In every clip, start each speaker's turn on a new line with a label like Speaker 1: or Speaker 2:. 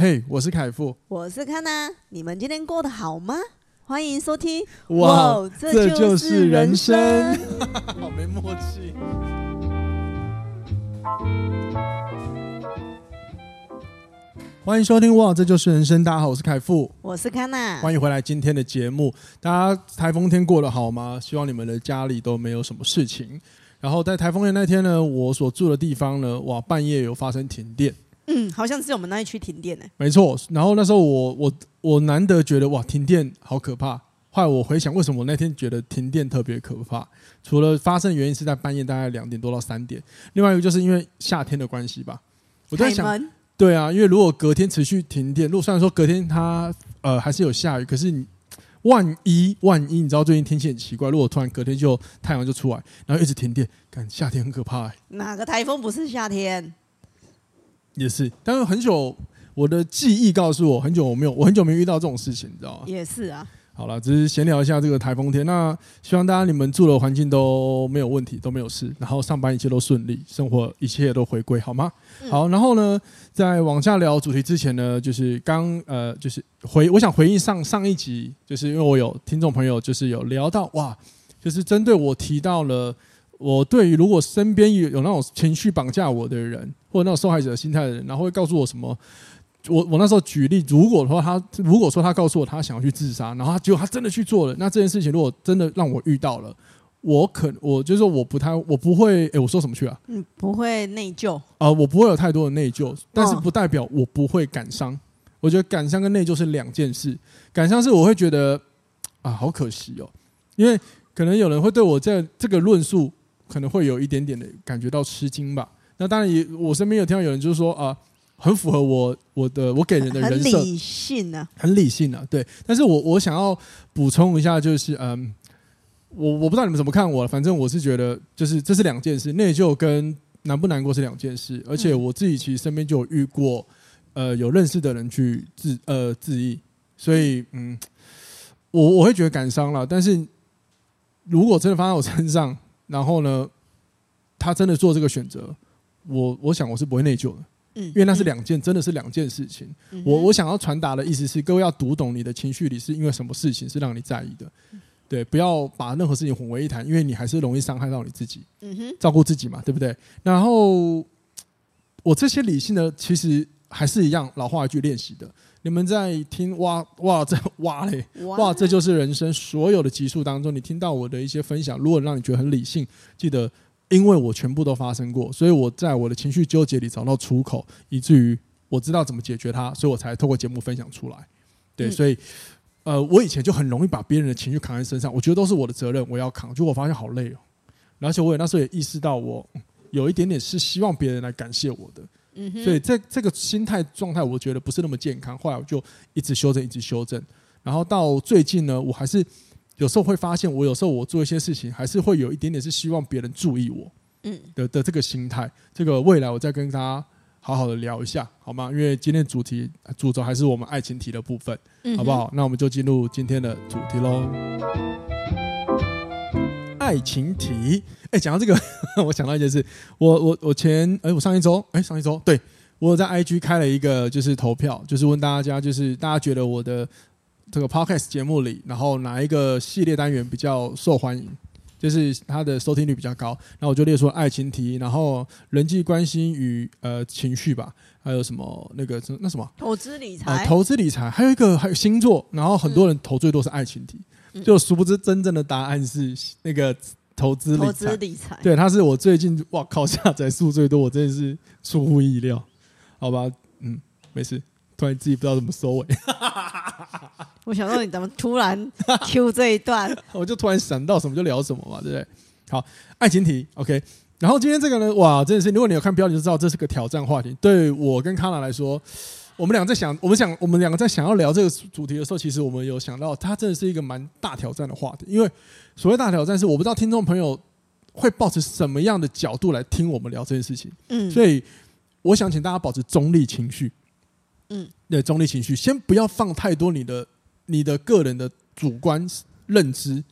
Speaker 1: 嘿，我是凯富，
Speaker 2: 我是康娜，你们今天过得好吗？欢迎收听。
Speaker 1: 哇，哇这就是人生，
Speaker 2: 人生
Speaker 1: 好没默契。欢迎收听哇，这就是人生。大家好，我是凯富，
Speaker 2: 我是康娜，
Speaker 1: 欢迎回来今天的节目。大家台风天过得好吗？希望你们的家里都没有什么事情。然后在台风天那天呢，我所住的地方呢，哇，半夜有发生停电。
Speaker 2: 嗯，好像是我们那一区停电呢。
Speaker 1: 没错，然后那时候我我我难得觉得哇，停电好可怕。后来我回想，为什么我那天觉得停电特别可怕？除了发生原因是在半夜大概两点多到三点，另外一个就是因为夏天的关系吧。我在想，对啊，因为如果隔天持续停电，如果虽然说隔天它呃还是有下雨，可是你万一万一你知道最近天气很奇怪，如果突然隔天就太阳就出来，然后一直停电，感觉夏天很可怕欸。
Speaker 2: 哪个台风不是夏天？
Speaker 1: 也是，但是很久，我的记忆告诉我，很久我没有，我很久没遇到这种事情，你知道吗？
Speaker 2: 也是啊。
Speaker 1: 好了，只是闲聊一下这个台风天。那希望大家你们住的环境都没有问题，都没有事，然后上班一切都顺利，生活一切都回归，好吗？嗯、好，然后呢，在往下聊主题之前呢，就是刚呃，就是回，我想回应上上一集，就是因为我有听众朋友就是有聊到哇，就是针对我提到了。我对于如果身边有有那种情绪绑架我的人，或者那种受害者心态的人，然后会告诉我什么？我我那时候举例，如果说他如果说他告诉我他想要去自杀，然后他结果他真的去做了，那这件事情如果真的让我遇到了，我可我就是说我不太我不会哎，我说什么去啊？
Speaker 2: 嗯，不会内疚啊、
Speaker 1: 我不会有太多的内疚，但是不代表我不会感伤。我觉得感伤跟内疚是两件事。感伤是我会觉得啊，好可惜哦，因为可能有人会对我在这个论述。可能会有一点点的感觉到吃惊吧。那当然也，我身边有听到有人就是说啊，很符合我我的我给人的人设，
Speaker 2: 很理性啊，
Speaker 1: 很理性啊，对。但是我我想要补充一下，就是嗯，我我不知道你们怎么看我，反正我是觉得，就是这是两件事，内疚跟难不难过是两件事。而且我自己其实身边就有遇过，呃，有认识的人去自呃自缢，所以嗯，我我会觉得感伤了。但是如果真的发生在我身上，然后呢，他真的做这个选择，我我想我是不会内疚的，嗯，因为那是两件，真的是两件事情。我我想要传达的意思是，各位要读懂你的情绪里是因为什么事情是让你在意的，对，不要把任何事情混为一谈，因为你还是容易伤害到你自己。嗯哼，照顾自己嘛，对不对？然后我这些理性的，其实还是一样老话一句练习的。你们在听哇哇在哇嘞哇，这就是人生。所有的集数当中，你听到我的一些分享，如果让你觉得很理性，记得，因为我全部都发生过，所以我在我的情绪纠结里找到出口，以至于我知道怎么解决它，所以我才透过节目分享出来。对，所以呃，我以前就很容易把别人的情绪扛在身上，我觉得都是我的责任，我要扛。结果我发现好累哦，而且我也那时候也意识到，我有一点点是希望别人来感谢我的。所以这这个心态状态，我觉得不是那么健康。后来我就一直修正，一直修正。然后到最近呢，我还是有时候会发现，我有时候我做一些事情，还是会有一点点是希望别人注意我，嗯的的这个心态。这个未来我再跟大家好好的聊一下，好吗？因为今天主题主轴还是我们爱情题的部分，好不好？那我们就进入今天的主题喽。爱情题，哎，讲到这个，我想到一件事，我我我前，哎，我上一周，哎，上一周，对，我有在 IG 开了一个就是投票，就是问大家，就是大家觉得我的这个 Podcast 节目里，然后哪一个系列单元比较受欢迎，就是它的收听率比较高，然后我就列出爱情题，然后人际关系与呃情绪吧，还有什么那个那什么？
Speaker 2: 投资理财，
Speaker 1: 呃，投资理财，还有一个还有星座，然后很多人投最多是爱情题。就殊不知，真正的答案是那个投资理财。投资理财，对，它是我最近哇靠下载数最多，我真的是出乎意料。好吧，嗯，没事。突然自己不知道怎么收尾。
Speaker 2: 我想说，你怎么突然 Q 这一段？
Speaker 1: 我就突然想到什么就聊什么嘛，对不对？好，爱情题，OK。然后今天这个呢，哇，真的是，如果你有看标题就知道这是个挑战话题。对我跟康娜来说。我们两个在想，我们想，我们两个在想要聊这个主题的时候，其实我们有想到，它真的是一个蛮大挑战的话题。因为所谓大挑战，是我不知道听众朋友会抱持什么样的角度来听我们聊这件事情。嗯，所以我想请大家保持中立情绪。嗯，对，中立情绪，先不要放太多你的你的个人的主观认知，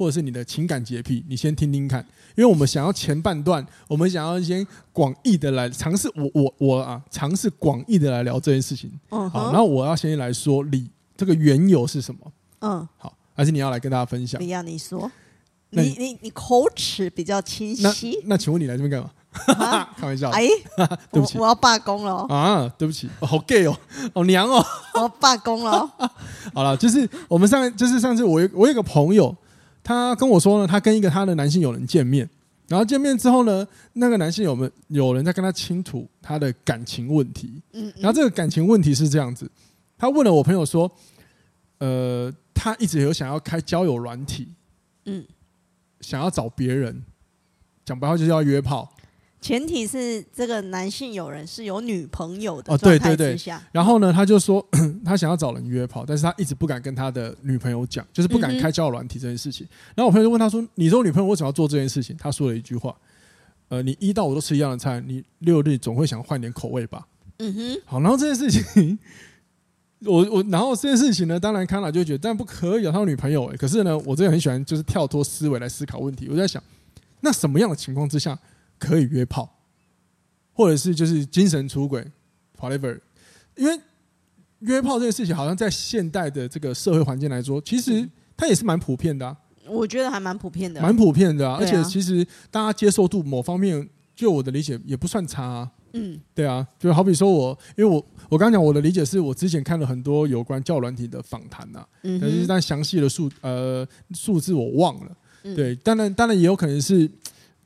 Speaker 1: 或者是你的情感洁癖，你先听听看，因为我们想要前半段，我们想要先广义的来尝试，我我我啊，尝试广义的来聊这件事情。嗯，好，然后我要先来说理这个缘由是什么？嗯，好，还是你要来跟大家分享？
Speaker 2: 不要你说，你你你口齿比较清晰。
Speaker 1: 那请问你来这边干嘛？开玩笑。
Speaker 2: 哎，对不起，我要罢工了。
Speaker 1: 啊，对不起，好 gay 哦，好娘哦，
Speaker 2: 我要罢工了。
Speaker 1: 好了，就是我们上就是上次我有我有个朋友。他跟我说呢，他跟一个他的男性友人见面，然后见面之后呢，那个男性友们有人在跟他倾吐他的感情问题，嗯，然后这个感情问题是这样子，他问了我朋友说，呃，他一直有想要开交友软体，嗯，想要找别人，讲白话就是要约炮。
Speaker 2: 前提是这个男性友人是有女朋友的状态之下，哦，对对对，
Speaker 1: 然后呢，他就说 他想要找人约炮，但是他一直不敢跟他的女朋友讲，就是不敢开交友软体这件事情。然后我朋友就问他说：“你说女朋友为什么要做这件事情？”他说了一句话：“呃，你一到五都吃一样的菜，你六日总会想换点口味吧？”嗯哼。好，然后这件事情，我我然后这件事情呢，当然康纳就觉得，但不可以有他有女朋友哎。可是呢，我真的很喜欢就是跳脱思维来思考问题。我在想，那什么样的情况之下？可以约炮，或者是就是精神出轨，whatever。因为约炮这个事情，好像在现代的这个社会环境来说，其实它也是蛮普遍的啊。
Speaker 2: 我觉得还蛮普遍的，
Speaker 1: 蛮普遍的啊。而且其实大家接受度某方面，就我的理解也不算差啊。嗯，对啊，就好比说我，因为我我刚刚讲我的理解是我之前看了很多有关教软体的访谈呐，但是但详细的数呃数字我忘了。对，当然当然也有可能是。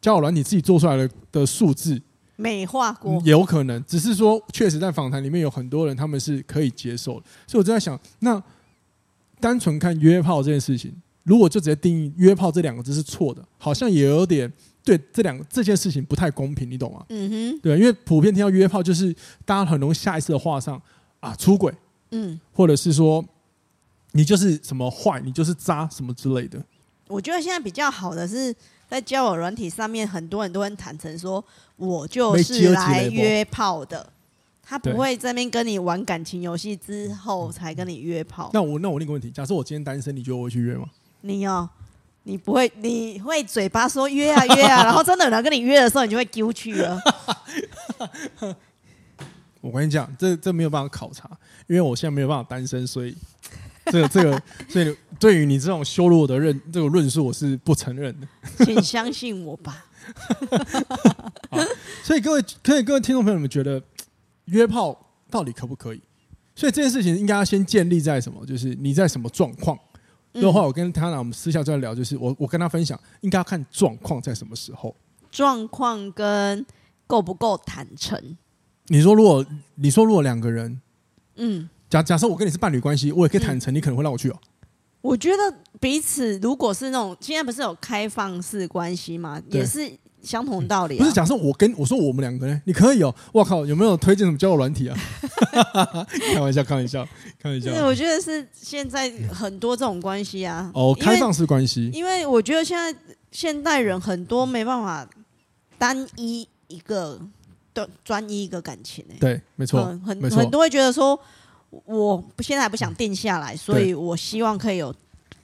Speaker 1: 交友软体自己做出来的的数字
Speaker 2: 美化过，
Speaker 1: 有可能，只是说确实在访谈里面有很多人他们是可以接受的，所以我就在想，那单纯看约炮这件事情，如果就直接定义约炮这两个字是错的，好像也有点对这两个这件事情不太公平，你懂吗？嗯哼，对，因为普遍听到约炮就是大家很容易下意识的画上啊出轨，嗯，或者是说你就是什么坏，你就是渣什么之类的。
Speaker 2: 我觉得现在比较好的是。在交友软体上面，很多人都很坦诚说，我就是来约炮的。他不会在那边跟你玩感情游戏之后才跟你约炮。
Speaker 1: 那我那我另一个问题，假设我今天单身，你觉得我会去约吗？
Speaker 2: 你哦，你不会，你会嘴巴说约啊约啊，然后真的有人跟你约的时候，你就会丢去了。
Speaker 1: 我跟你讲，这这没有办法考察，因为我现在没有办法单身，所以。这个这个，所以对于你这种羞辱我的认这个论述，我是不承认的。
Speaker 2: 请相信我吧。
Speaker 1: 所以各位，可以各位听众朋友们觉得约炮到底可不可以？所以这件事情应该要先建立在什么？就是你在什么状况？的话，我跟他俩我们私下在聊，就是我我跟他分享，应该要看状况在什么时候。
Speaker 2: 状况跟够不够坦诚？
Speaker 1: 你说如果你说如果两个人，嗯。假假设我跟你是伴侣关系，我也可以坦诚，你可能会让我去哦。
Speaker 2: 我觉得彼此如果是那种现在不是有开放式关系吗？也是相同道理。不
Speaker 1: 是假设我跟我说我们两个呢，你可以哦。我靠，有没有推荐什么交友软体啊？开玩笑，开玩笑，开玩笑。
Speaker 2: 我觉得是现在很多这种关系啊。
Speaker 1: 哦，开放式关系。
Speaker 2: 因为我觉得现在现代人很多没办法单一一个的专一一个感情。
Speaker 1: 对，没错，
Speaker 2: 很很多会觉得说。我现在还不想定下来，所以我希望可以有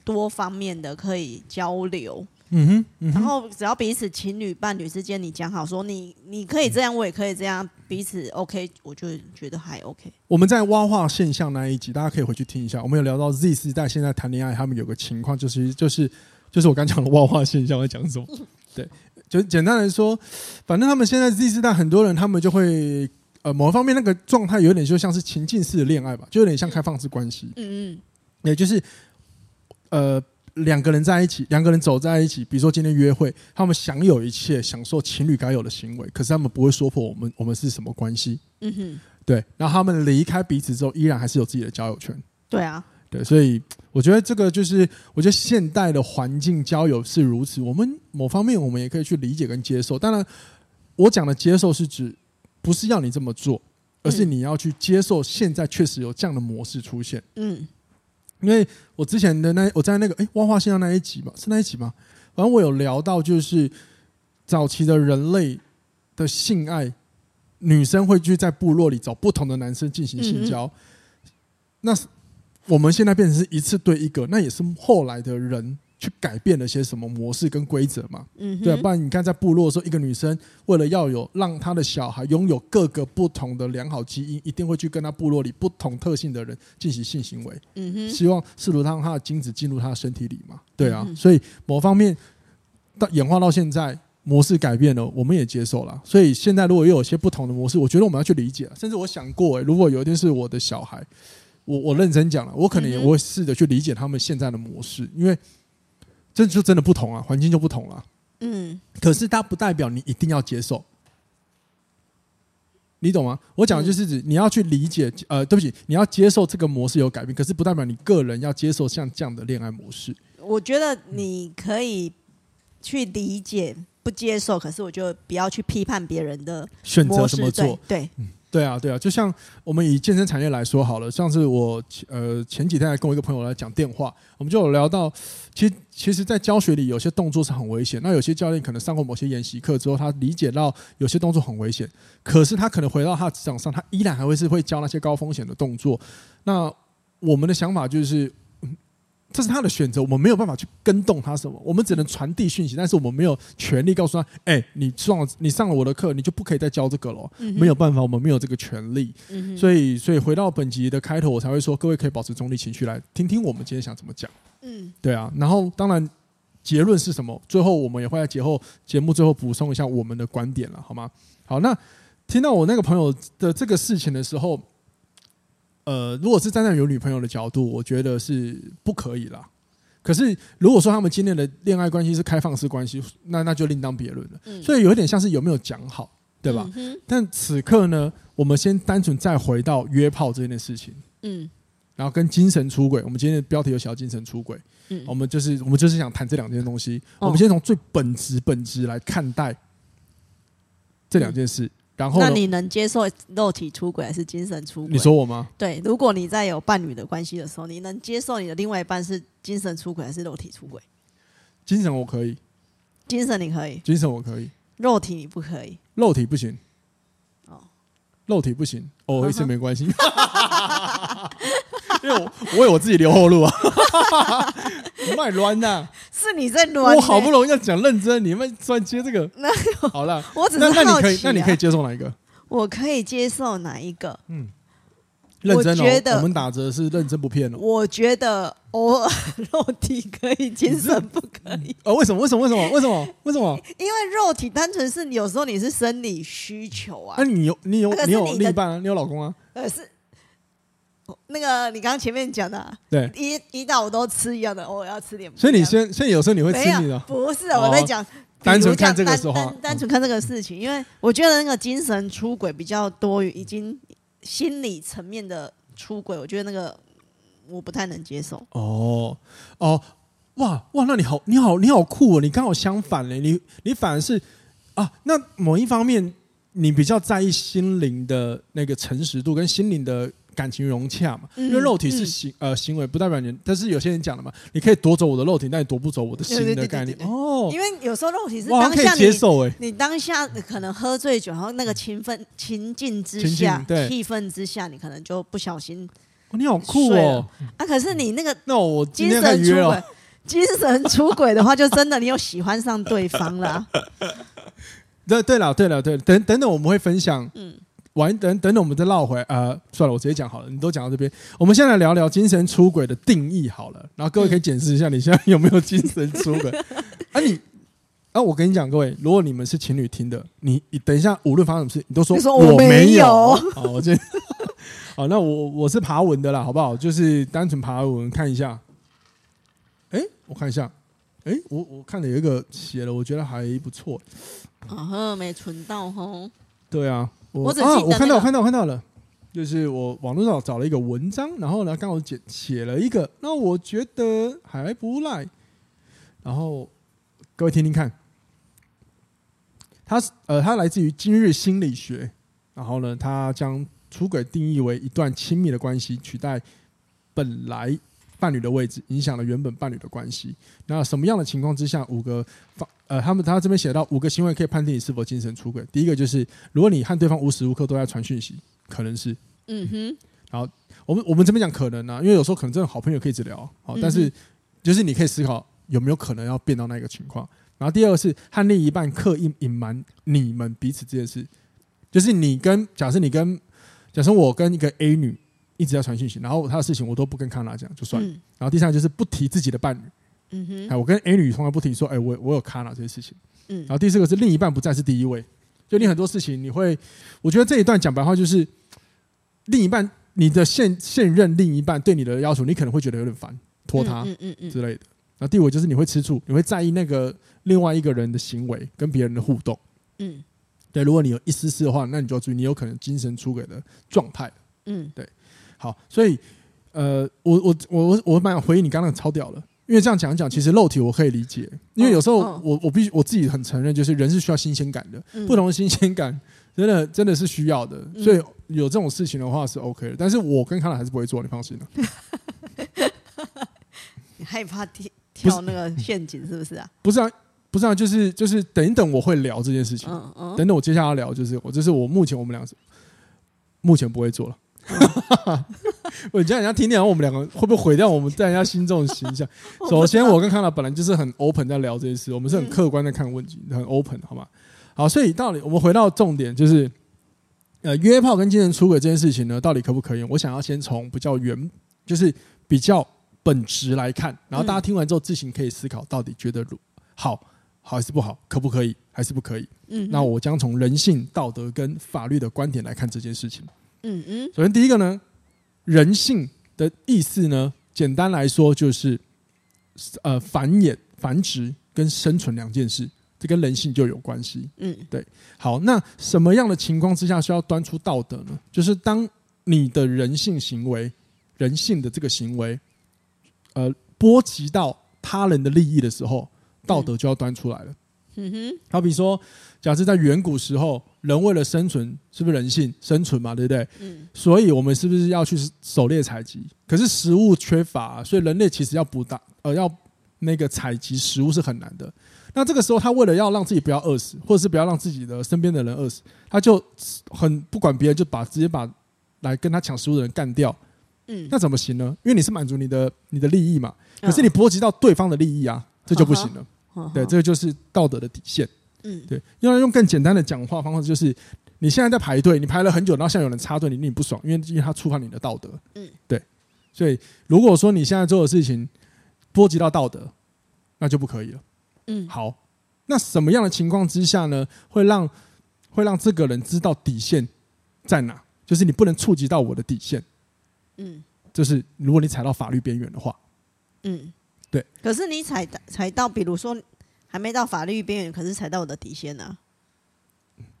Speaker 2: 多方面的可以交流。嗯哼，嗯哼，然后只要彼此情侣伴侣之间，你讲好说你你可以这样，我也可以这样，彼此 OK，我就觉得还 OK。
Speaker 1: 我们在挖化现象那一集，大家可以回去听一下。我们有聊到 Z 世代现在谈恋爱，他们有个情况就是就是就是我刚讲的挖化现象在讲什么？对，就简单来说，反正他们现在 Z 世代很多人，他们就会。呃，某一方面那个状态有点就像是情境式的恋爱吧，就有点像开放式关系。嗯嗯，也就是呃两个人在一起，两个人走在一起，比如说今天约会，他们享有一切，享受情侣该有的行为，可是他们不会说破我们我们是什么关系。嗯哼，对，然后他们离开彼此之后，依然还是有自己的交友圈。
Speaker 2: 对啊，
Speaker 1: 对，所以我觉得这个就是，我觉得现代的环境交友是如此，我们某方面我们也可以去理解跟接受。当然，我讲的接受是指。不是要你这么做，而是你要去接受现在确实有这样的模式出现。嗯，因为我之前的那我在那个哎挖化现象那一集嘛，是那一集吗？反正我有聊到，就是早期的人类的性爱，女生会去在部落里找不同的男生进行性交。那我们现在变成是一次对一个，那也是后来的人去改变了些什么模式跟规则嘛？
Speaker 2: 嗯，
Speaker 1: 对啊，不然你看在部落的时候，一个女生为了要有让她的小孩拥有各个不同的良好基因，一定会去跟她部落里不同特性的人进行性行为。
Speaker 2: 嗯哼，
Speaker 1: 希望试图让她的精子进入她的身体里嘛？对啊，
Speaker 2: 嗯，
Speaker 1: 所以某方面到演化到现在，模式改变了，我们也接受了。所以现在如果又有些不同的模式，我觉得我们要去理解。甚至我想过、欸，如果有一天是我的小孩，我我认真讲了，我可能也会试着去理解他们现在的模式，因为。这就真的不同啊，环境就不同了。
Speaker 2: 嗯，
Speaker 1: 可是它不代表你一定要接受，你懂吗？我讲的就是指你要去理解，呃，对不起，你要接受这个模式有改变，可是不代表你个人要接受像这样的恋爱模式。
Speaker 2: 我觉得你可以去理解不接受，可是我就不要去批判别人的
Speaker 1: 选择怎么做。
Speaker 2: 对。对
Speaker 1: 嗯对啊，对啊，就像我们以健身产业来说好了，上次我呃前几天还跟我一个朋友来讲电话，我们就有聊到，其实其实，在教学里有些动作是很危险。那有些教练可能上过某些研习课之后，他理解到有些动作很危险，可是他可能回到他的职场上，他依然还会是会教那些高风险的动作。那我们的想法就是。这是他的选择，我们没有办法去跟动他什么，我们只能传递讯息，但是我们没有权利告诉他，哎、欸，你上了你上了我的课，你就不可以再教这个了，嗯、没有办法，我们没有这个权利。嗯、所以，所以回到本集的开头，我才会说，各位可以保持中立情绪来听听我们今天想怎么讲。嗯，对啊。然后，当然结论是什么？最后我们也会在节后节目最后补充一下我们的观点了，好吗？好，那听到我那个朋友的这个事情的时候。呃，如果是站在有女朋友的角度，我觉得是不可以啦。可是如果说他们今天的恋爱关系是开放式关系，那那就另当别论了。嗯、所以有一点像是有没有讲好，对吧？嗯、但此刻呢，我们先单纯再回到约炮这件事情。嗯。然后跟精神出轨，我们今天的标题有写到精神出轨。嗯。我们就是我们就是想谈这两件东西。哦、我们先从最本质本质来看待这两件事。嗯然后，那
Speaker 2: 你能接受肉体出轨还是精神出轨？
Speaker 1: 你说我吗？
Speaker 2: 对，如果你在有伴侣的关系的时候，你能接受你的另外一半是精神出轨还是肉体出轨？
Speaker 1: 精神我可以，
Speaker 2: 精神你可以，
Speaker 1: 精神我可以，
Speaker 2: 肉体你不可以，
Speaker 1: 肉体不行。哦，肉体不行，哦，一次没关系。因为我我有我自己留后路啊，你卖乱呐？是
Speaker 2: 你在乱、欸？
Speaker 1: 我好不容易要讲认真，你们突然接这个？那好了，
Speaker 2: 我只是好奇、啊、
Speaker 1: 那你可以，那你可以接受哪一个？
Speaker 2: 我可以接受哪一个？嗯，
Speaker 1: 认真哦。我们打折是认真不骗哦。
Speaker 2: 我觉得偶尔 肉体可以，精神不可以。
Speaker 1: 哦，为什么？为什么？为什么？为什么？为什么？
Speaker 2: 因为肉体单纯是有时候你是生理需求啊。
Speaker 1: 那你有你有你有另一半啊？你有老公啊？
Speaker 2: 呃是。那个你刚刚前面讲的、啊，
Speaker 1: 对，
Speaker 2: 一一到我都吃一样的，我要吃点。
Speaker 1: 所以你先，所以有时候你会吃你的？
Speaker 2: 不是，我在讲
Speaker 1: 单纯看这个时候，
Speaker 2: 单单纯看这个事情，因为我觉得那个精神出轨比较多于已经心理层面的出轨，我觉得那个我不太能接受。
Speaker 1: 哦哦，哇哇，那你好，你好，你好酷哦！你刚好相反嘞，你你反而是啊，那某一方面你比较在意心灵的那个诚实度跟心灵的。感情融洽嘛，因为肉体是行呃行为，不代表人。但是有些人讲了嘛，你可以夺走我的肉体，但你夺不走我的心的概念哦。
Speaker 2: 因为有时候肉体是当下你
Speaker 1: 接受哎，
Speaker 2: 你当下可能喝醉酒，然后那个情分情境之下，气氛之下，你可能就不小心。
Speaker 1: 你好酷哦！
Speaker 2: 啊，可是你那个
Speaker 1: 那我
Speaker 2: 精神出轨，精神出轨的话，就真的你有喜欢上对方了。
Speaker 1: 对对了对了对，等等等，我们会分享嗯。完，等等等，我们再绕回来。呃，算了，我直接讲好了。你都讲到这边，我们先来聊聊精神出轨的定义好了。然后各位可以检视一下，你现在有没有精神出轨？啊，你啊，我跟你讲，各位，如果你们是情侣听的，你你等一下，无论发生什么事，你都说，说我没有。好，我这好，那我我是爬文的啦，好不好？就是单纯爬文看一下。哎、欸，我看一下。哎、欸，我我看了有一个写了，我觉得还不错。
Speaker 2: 啊呵，没存到吼。
Speaker 1: 对啊。我，啊，我看到，我看到，我看到了，就是我网络上找了一个文章，然后呢，刚好写写了一个，那我觉得还不赖，然后各位听听看，它呃，它来自于今日心理学，然后呢，它将出轨定义为一段亲密的关系，取代本来伴侣的位置，影响了原本伴侣的关系。那什么样的情况之下，五个方？呃，他们他这边写到五个行为可以判定你是否精神出轨。第一个就是，如果你和对方无时无刻都在传讯息，可能是。嗯哼。然后我们我们这边讲可能啊，因为有时候可能真的好朋友可以一直聊，好，但是就是你可以思考，有没有可能要变到那个情况？然后第二个是和另一半刻意隐瞒你们彼此这件事，就是你跟假设你跟假设我跟一个 A 女一直在传讯息，然后他的事情我都不跟康娜讲就算了。嗯、然后第三个就是不提自己的伴侣，嗯哼，哎，我跟 A 女从来不提说，哎，我我有康娜这些事情，嗯。然后第四个是另一半不再是第一位，就你很多事情你会，我觉得这一段讲白话就是另一半你的现现任另一半对你的要求，你可能会觉得有点烦，拖沓，嗯嗯嗯之类的。然后第五就是你会吃醋，你会在意那个另外一个人的行为跟别人的互动。嗯，对，如果你有一丝丝的话，那你就要注意，你有可能精神出轨的状态。嗯，对。好，所以呃，我我我我我蛮想回应你刚刚超屌了，因为这样讲一讲，其实肉体我可以理解，因为有时候我我必须我自己很承认，就是人是需要新鲜感的，不同的新鲜感真的真的是需要的，所以有这种事情的话是 OK 的。但是我跟康纳还是不会做，你放心了。
Speaker 2: 你害怕跳跳那个陷阱是不是啊？
Speaker 1: 不是啊，不是啊，就是就是等一等，我会聊这件事情。嗯嗯，等等，我接下来要聊就是我，这是我目前我们俩目前不会做了。我讲人家听听，我们两个会不会毁掉我们在人家心中的形象？首先，我跟康纳本来就是很 open 在聊这件事，我们是很客观的看问题，很 open 好吗？好，所以到底我们回到重点，就是呃，约炮跟精神出轨这件事情呢，到底可不可以？我想要先从比较原，就是比较。本质来看，然后大家听完之后自行可以思考，到底觉得好好还是不好，可不可以还是不可以？嗯，那我将从人性、道德跟法律的观点来看这件事情。嗯嗯，首先第一个呢，人性的意思呢，简单来说就是呃繁衍、繁殖跟生存两件事，这跟人性就有关系。嗯，对。好，那什么样的情况之下需要端出道德呢？就是当你的人性行为、人性的这个行为。呃，波及到他人的利益的时候，道德就要端出来了。嗯哼，好比说，假设在远古时候，人为了生存，是不是人性生存嘛？对不对？嗯。所以我们是不是要去狩猎采集？可是食物缺乏，所以人类其实要捕打呃要那个采集食物是很难的。那这个时候，他为了要让自己不要饿死，或者是不要让自己的身边的人饿死，他就很不管别人，就把直接把来跟他抢食物的人干掉。嗯，那怎么行呢？因为你是满足你的你的利益嘛，可是你波及到对方的利益啊，这就不行了。对，这个就是道德的底线。嗯，对，要用更简单的讲话方式，就是你现在在排队，你排了很久，然后现在有人插队，你你不爽，因为因为他触犯你的道德。嗯，对，所以如果说你现在做的事情波及到道德，那就不可以了。嗯，好，那什么样的情况之下呢，会让会让这个人知道底线在哪？就是你不能触及到我的底线。嗯，就是如果你踩到法律边缘的话，嗯，对。
Speaker 2: 可是你踩踩到，比如说还没到法律边缘，可是踩到我的底线呢、啊？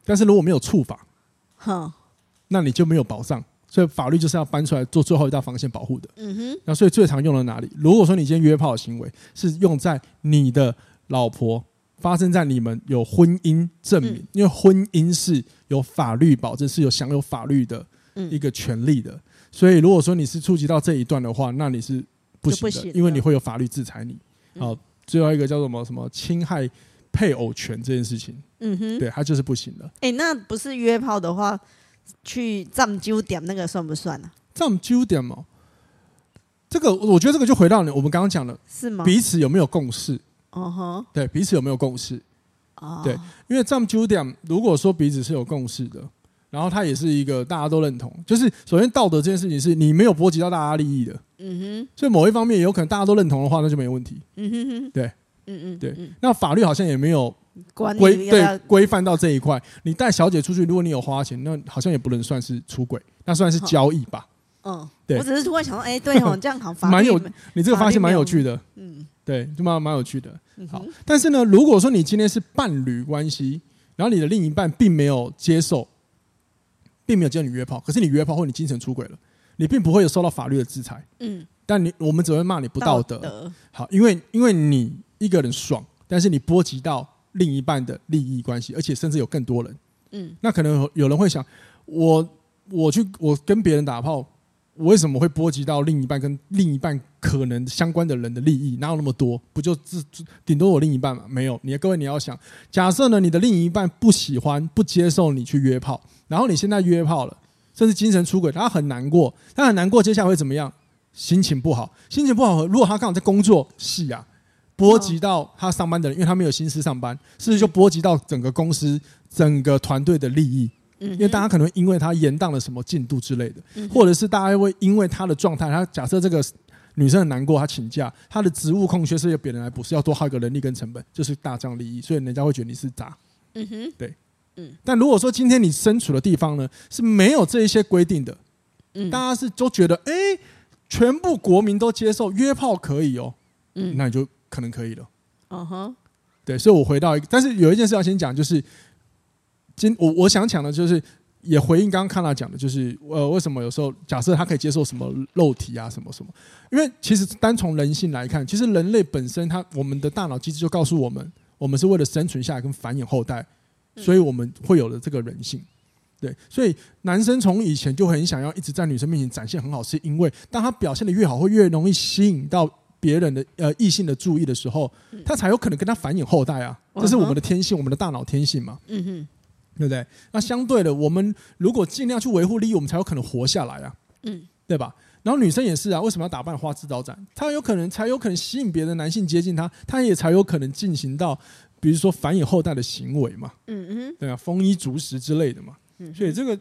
Speaker 1: 但是如果没有处罚，哼，那你就没有保障。所以法律就是要搬出来做最后一道防线保护的。嗯哼。那所以最常用的哪里？如果说你今天约炮的行为是用在你的老婆发生在你们有婚姻证明，嗯、因为婚姻是有法律保证，是有享有法律的一个权利的。所以，如果说你是触及到这一段的话，那你是不行的，行因为你会有法律制裁你。好，最后一个叫做什么什么侵害配偶权这件事情，嗯哼，对，他就是不行的。
Speaker 2: 哎、欸，那不是约炮的话，去占酒点那个算不算呢、啊？
Speaker 1: 占酒点嘛，这个我觉得这个就回到你我们刚刚讲的，
Speaker 2: 是吗？
Speaker 1: 彼此有没有共识？
Speaker 2: 哦哼，
Speaker 1: 对，彼此有没有共识？哦，对，因为占酒点，如果说彼此是有共识的。然后它也是一个大家都认同，就是首先道德这件事情是你没有波及到大家利益的，嗯哼，所以某一方面有可能大家都认同的话，那就没问题，嗯哼哼，对，嗯嗯，对，那法律好像也没有规对规范到这一块，你带小姐出去，如果你有花钱，那好像也不能算是出轨，那算是交易吧，嗯，对，
Speaker 2: 我只是突然想到，哎，对哦，这样好，
Speaker 1: 蛮有，你这个发现蛮有趣的，嗯，对，就蛮蛮有趣的，好，但是呢，如果说你今天是伴侣关系，然后你的另一半并没有接受。并没有叫你约炮，可是你约炮或你精神出轨了，你并不会有受到法律的制裁。嗯，但你我们只会骂你不道德。道德。好，因为因为你一个人爽，但是你波及到另一半的利益关系，而且甚至有更多人。嗯，那可能有人会想，我我去我跟别人打炮，我我为什么会波及到另一半跟另一半可能相关的人的利益？哪有那么多？不就只顶多我另一半嘛？没有，你各位你要想，假设呢，你的另一半不喜欢、不接受你去约炮。然后你现在约炮了，甚至精神出轨，他很难过，他很难过，接下来会怎么样？心情不好，心情不好。如果他刚好在工作，是啊，波及到他上班的人，因为他没有心思上班，是不是就波及到整个公司、整个团队的利益？因为大家可能因为他延宕了什么进度之类的，或者是大家会因为他的状态，他假设这个女生很难过，她请假，她的职务空缺是由别人来补，是要多耗一个人力跟成本，就是大账利益，所以人家会觉得你是渣。嗯哼，对，嗯。但如果说今天你身处的地方呢是没有这一些规定的，嗯，大家是都觉得哎。欸全部国民都接受约炮可以哦，嗯，那你就可能可以了。嗯哼，对，所以我回到一个，但是有一件事要先讲，就是今我我想讲的，就是也回应刚刚看到讲的，就是呃，为什么有时候假设他可以接受什么肉体啊，什么什么？因为其实单从人性来看，其实人类本身，他我们的大脑机制就告诉我们，我们是为了生存下来跟繁衍后代，所以我们会有了这个人性。对，所以男生从以前就很想要一直在女生面前展现很好，是因为当他表现的越好，会越容易吸引到别人的呃异性的注意的时候，他才有可能跟他繁衍后代啊。这是我们的天性，我们的大脑天性嘛。嗯哼，对不对？那相对的，我们如果尽量去维护利益，我们才有可能活下来啊。嗯，对吧？然后女生也是啊，为什么要打扮花枝招展？她有可能才有可能吸引别的男性接近她，她也才有可能进行到比如说繁衍后代的行为嘛。嗯嗯，对啊，丰衣足食之类的嘛。所以这个，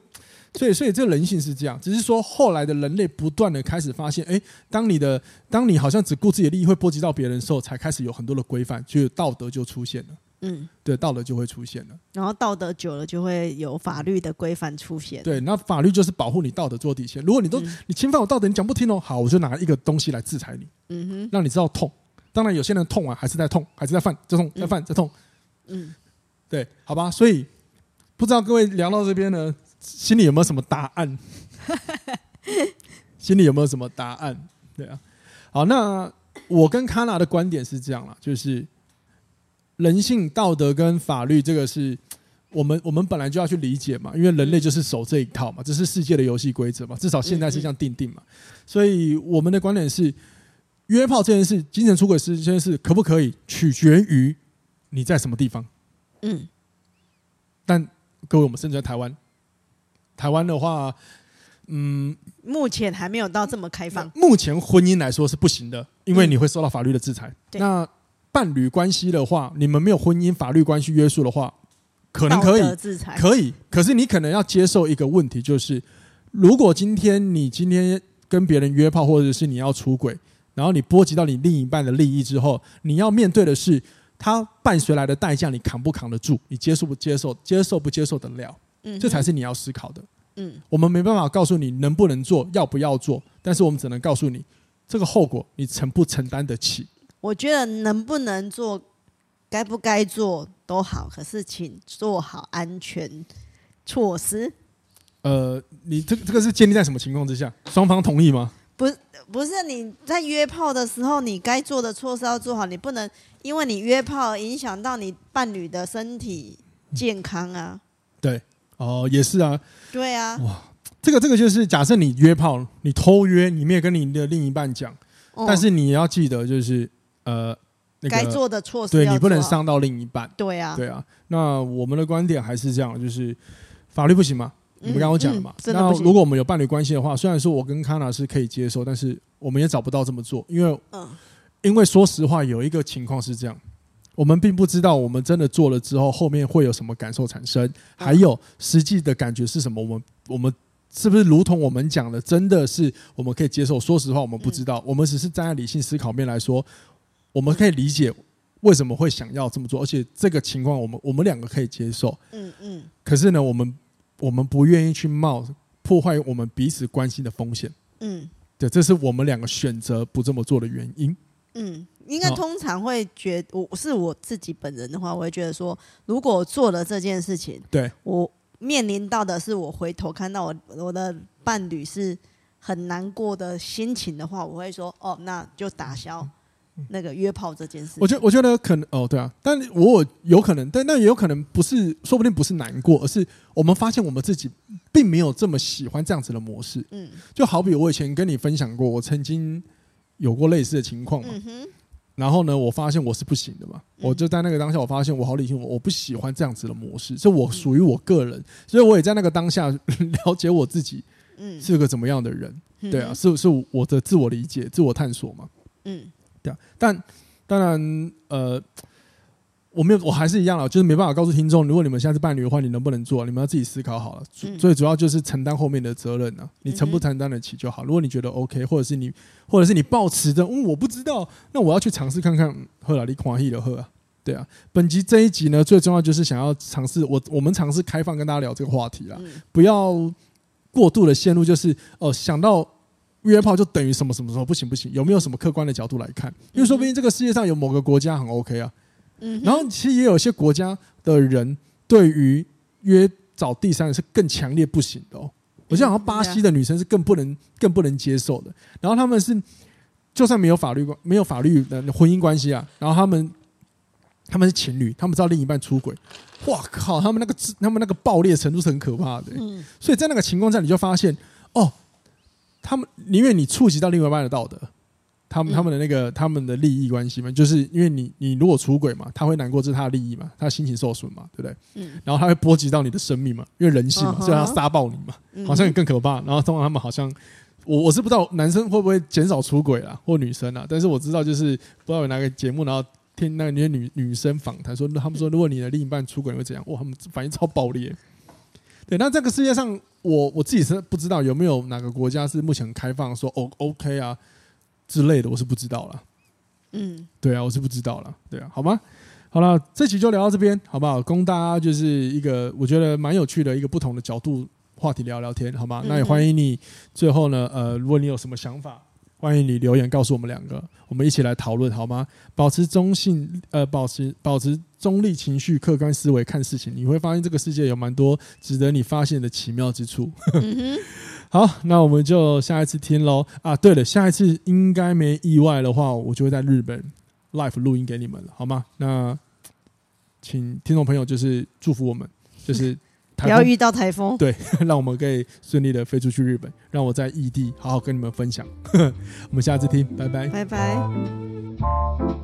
Speaker 1: 所以所以这个人性是这样，只是说后来的人类不断的开始发现，哎，当你的当你好像只顾自己的利益会波及到别人的时候，才开始有很多的规范，就道德就出现了。嗯，对，道德就会出现了。
Speaker 2: 然后道德久了，就会有法律的规范出现。
Speaker 1: 对，那法律就是保护你道德做底线。如果你都你侵犯我道德，你讲不听哦，好，我就拿一个东西来制裁你。嗯哼，让你知道痛。当然有些人痛啊，还是在痛，还是在犯，再痛，再犯，再痛。嗯，对，好吧，所以。不知道各位聊到这边呢，心里有没有什么答案？心里有没有什么答案？对啊，好，那我跟卡娜的观点是这样啦，就是人性、道德跟法律这个是我们我们本来就要去理解嘛，因为人类就是守这一套嘛，这是世界的游戏规则嘛，至少现在是这样定定嘛。所以我们的观点是，约炮这件事、精神出轨这件事可不可以，取决于你在什么地方。嗯，但。各位，我们身处在台湾，台湾的话，嗯，
Speaker 2: 目前还没有到这么开放。
Speaker 1: 目前婚姻来说是不行的，因为你会受到法律的制裁。嗯、那伴侣关系的话，你们没有婚姻法律关系约束的话，可能可以，可以。可是你可能要接受一个问题，就是如果今天你今天跟别人约炮，或者是你要出轨，然后你波及到你另一半的利益之后，你要面对的是。他伴随来的代价，你扛不扛得住？你接受不接受？接受不接受得了？嗯，这才是你要思考的。嗯，我们没办法告诉你能不能做，要不要做，但是我们只能告诉你这个后果，你承不承担得起？
Speaker 2: 我觉得能不能做，该不该做都好，可是请做好安全措施。
Speaker 1: 呃，你这这个是建立在什么情况之下？双方同意吗？
Speaker 2: 不，不是你在约炮的时候，你该做的措施要做好，你不能。因为你约炮影响到你伴侣的身体健康啊，
Speaker 1: 对，哦，也是啊，
Speaker 2: 对啊，哇，
Speaker 1: 这个这个就是假设你约炮，你偷约，你没有跟你的另一半讲，哦、但是你要记得就是呃，那个、
Speaker 2: 该做的措施，
Speaker 1: 对你不能伤到另一半，
Speaker 2: 对啊，
Speaker 1: 对啊。那我们的观点还是这样，就是法律不行嘛，你们刚刚讲了嘛，那如果我们有伴侣关系的话，虽然说我跟康娜是可以接受，但是我们也找不到这么做，因为嗯。因为说实话，有一个情况是这样，我们并不知道我们真的做了之后，后面会有什么感受产生，还有实际的感觉是什么。我们我们是不是如同我们讲的，真的是我们可以接受？说实话，我们不知道。我们只是站在理性思考面来说，我们可以理解为什么会想要这么做，而且这个情况，我们我们两个可以接受。嗯嗯。可是呢，我们我们不愿意去冒破坏我们彼此关系的风险。嗯，对，这是我们两个选择不这么做的原因。
Speaker 2: 嗯，应该通常会觉得，我是我自己本人的话，我会觉得说，如果我做了这件事情，
Speaker 1: 对
Speaker 2: 我面临到的是我回头看到我我的伴侣是很难过的心情的话，我会说，哦，那就打消那个约炮这件事。
Speaker 1: 我觉我觉得可能哦，对啊，但我有可能，但那也有可能不是，说不定不是难过，而是我们发现我们自己并没有这么喜欢这样子的模式。嗯，就好比我以前跟你分享过，我曾经。有过类似的情况嘛？然后呢，我发现我是不行的嘛。我就在那个当下，我发现我好理性，我我不喜欢这样子的模式，这我属于我个人，所以我也在那个当下 了解我自己，是个怎么样的人，对啊，是是我的自我理解、自我探索嘛，嗯，对啊。但当然，呃。我没有，我还是一样了，就是没办法告诉听众，如果你们现在是伴侣的话，你能不能做？你们要自己思考好了。嗯、所以主要就是承担后面的责任呢、啊，你承不承担得起就好。如果你觉得 OK，或者是你，或者是你抱持着，嗯，我不知道，那我要去尝试看看。喝了你狂喜的喝啊，对啊。本集这一集呢，最重要就是想要尝试，我我们尝试开放跟大家聊这个话题啦，嗯、不要过度的陷入，就是哦，想到约炮就等于什么什么什么不行不行，有没有什么客观的角度来看？因为说不定这个世界上有某个国家很 OK 啊。嗯然后其实也有一些国家的人对于约找第三人是更强烈不行的哦。我记得好像巴西的女生是更不能更不能接受的。然后他们是就算没有法律关没有法律的婚姻关系啊，然后他们他们是情侣，他们知道另一半出轨，哇靠！他们那个他们那个爆裂程度是很可怕的。所以在那个情况下，你就发现哦，他们宁愿你触及到另外一半的道德。他们他们的那个他们的利益关系嘛，就是因为你你如果出轨嘛，他会难过，这是他的利益嘛，他心情受损嘛，对不对？嗯。然后他会波及到你的生命嘛，因为人性嘛，所以他杀爆你嘛，好像也更可怕。然后通常他们好像，我我是不知道男生会不会减少出轨啦，或女生啊，但是我知道就是不知道有哪个节目，然后听那个那些女女生访谈说，他们说如果你的另一半出轨会怎样？哇，他们反应超爆裂。对，那这个世界上，我我自己是不知道有没有哪个国家是目前开放说哦 OK 啊。之类的，我是不知道了。嗯，对啊，我是不知道了。对啊，好吗？好了，这期就聊到这边，好不好？供大家就是一个我觉得蛮有趣的一个不同的角度话题聊聊天，好吗？嗯、那也欢迎你最后呢，呃，如果你有什么想法，欢迎你留言告诉我们两个，我们一起来讨论，好吗？保持中性，呃，保持保持中立情绪，客观思维看事情，你会发现这个世界有蛮多值得你发现的奇妙之处。嗯 好，那我们就下一次听喽啊！对了，下一次应该没意外的话，我就会在日本 live 录音给你们了，好吗？那请听众朋友就是祝福我们，就是不要
Speaker 2: 遇到台风，
Speaker 1: 对，让我们可以顺利的飞出去日本，让我在异地好好跟你们分享。我们下次听，拜拜，
Speaker 2: 拜拜。